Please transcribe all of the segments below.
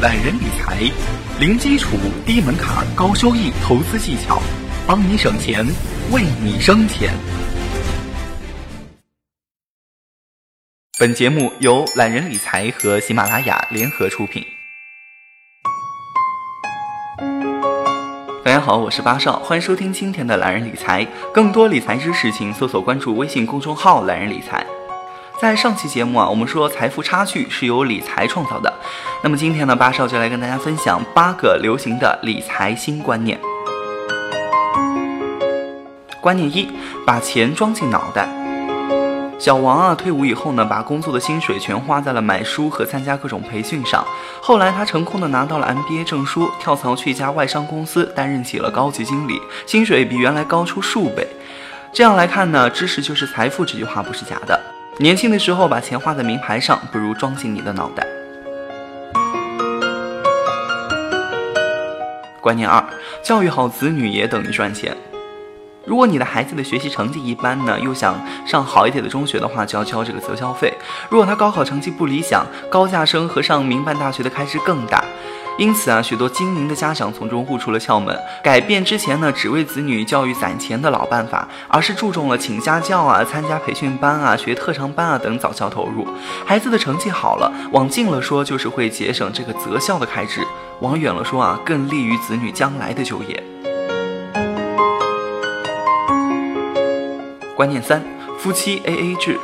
懒人理财，零基础、低门槛、高收益投资技巧，帮你省钱，为你生钱。本节目由懒人理财和喜马拉雅联合出品。大家好，我是八少，欢迎收听今天的懒人理财。更多理财知识，请搜索关注微信公众号“懒人理财”。在上期节目啊，我们说财富差距是由理财创造的。那么今天呢，八少就来跟大家分享八个流行的理财新观念。观念一：把钱装进脑袋。小王啊，退伍以后呢，把工作的薪水全花在了买书和参加各种培训上。后来他成功的拿到了 MBA 证书，跳槽去一家外商公司，担任起了高级经理，薪水比原来高出数倍。这样来看呢，知识就是财富这句话不是假的。年轻的时候把钱花在名牌上，不如装进你的脑袋。观念二：教育好子女也等于赚钱。如果你的孩子的学习成绩一般呢，又想上好一点的中学的话，就要交这个择校费。如果他高考成绩不理想，高价生和上民办大学的开支更大。因此啊，许多精明的家长从中悟出了窍门，改变之前呢只为子女教育攒钱的老办法，而是注重了请家教啊、参加培训班啊、学特长班啊等早教投入。孩子的成绩好了，往近了说就是会节省这个择校的开支；往远了说啊，更利于子女将来的就业。观念三：夫妻 A A 制。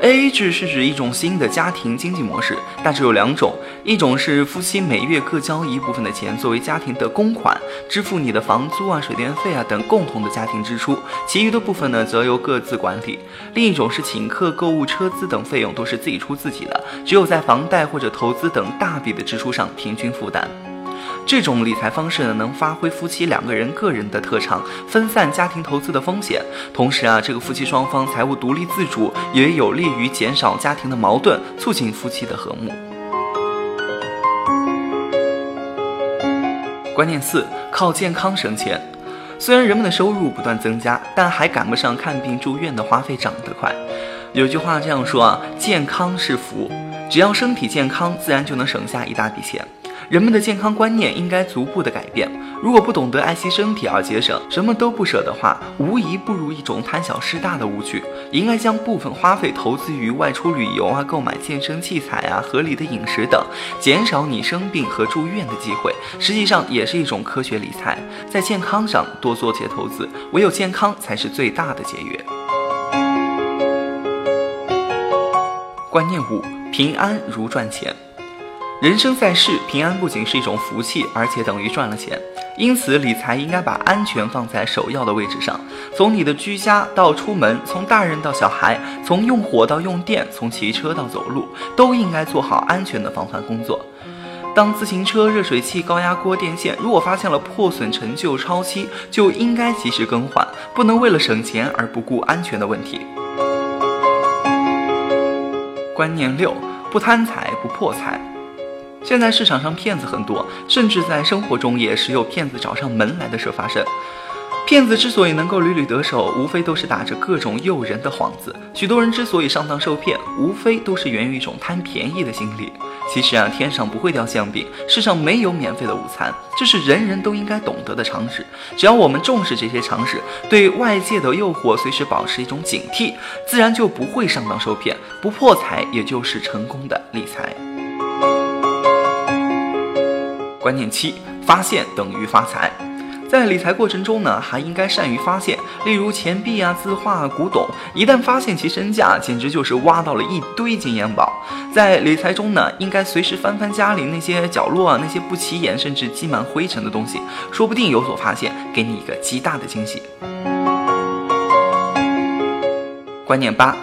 A A 制是指一种新的家庭经济模式，大致有两种：一种是夫妻每月各交一部分的钱作为家庭的公款，支付你的房租啊、水电费啊等共同的家庭支出，其余的部分呢则由各自管理；另一种是请客、购物、车资等费用都是自己出自己的，只有在房贷或者投资等大笔的支出上平均负担。这种理财方式呢，能发挥夫妻两个人个人的特长，分散家庭投资的风险。同时啊，这个夫妻双方财务独立自主，也有利于减少家庭的矛盾，促进夫妻的和睦。观念四：靠健康省钱。虽然人们的收入不断增加，但还赶不上看病住院的花费涨得快。有句话这样说啊：健康是福，只要身体健康，自然就能省下一大笔钱。人们的健康观念应该逐步的改变。如果不懂得爱惜身体而节省，什么都不舍的话，无疑步入一种贪小失大的误区。应该将部分花费投资于外出旅游啊、购买健身器材啊、合理的饮食等，减少你生病和住院的机会。实际上也是一种科学理财，在健康上多做些投资，唯有健康才是最大的节约。观念五：平安如赚钱。人生在世，平安不仅是一种福气，而且等于赚了钱。因此，理财应该把安全放在首要的位置上。从你的居家到出门，从大人到小孩，从用火到用电，从骑车到走路，都应该做好安全的防范工作。当自行车、热水器、高压锅、电线如果发现了破损、陈旧、超期，就应该及时更换，不能为了省钱而不顾安全的问题。观念六：不贪财不破财。现在市场上骗子很多，甚至在生活中也时有骗子找上门来的事发生。骗子之所以能够屡屡得手，无非都是打着各种诱人的幌子。许多人之所以上当受骗，无非都是源于一种贪便宜的心理。其实啊，天上不会掉馅饼，世上没有免费的午餐，这是人人都应该懂得的常识。只要我们重视这些常识，对外界的诱惑随时保持一种警惕，自然就不会上当受骗，不破财，也就是成功的理财。观念七：发现等于发财。在理财过程中呢，还应该善于发现，例如钱币啊、字画、古董，一旦发现其身价，简直就是挖到了一堆金元宝。在理财中呢，应该随时翻翻家里那些角落啊，那些不起眼甚至积满灰尘的东西，说不定有所发现，给你一个极大的惊喜。观念八：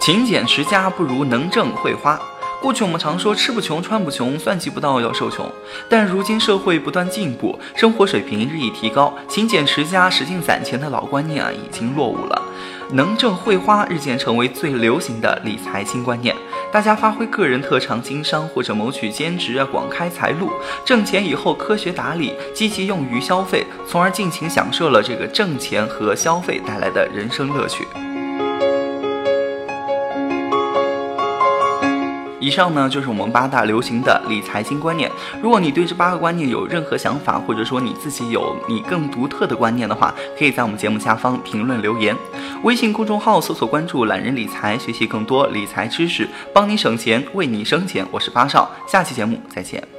勤俭持家不如能挣会花。过去我们常说吃不穷穿不穷算计不到要受穷，但如今社会不断进步，生活水平日益提高，勤俭持家、使劲攒钱的老观念啊已经落伍了，能挣会花日渐成为最流行的理财新观念。大家发挥个人特长经商或者谋取兼职啊，广开财路，挣钱以后科学打理，积极用于消费，从而尽情享受了这个挣钱和消费带来的人生乐趣。以上呢就是我们八大流行的理财新观念。如果你对这八个观念有任何想法，或者说你自己有你更独特的观念的话，可以在我们节目下方评论留言。微信公众号搜索关注“懒人理财”，学习更多理财知识，帮你省钱，为你省钱。我是八少，下期节目再见。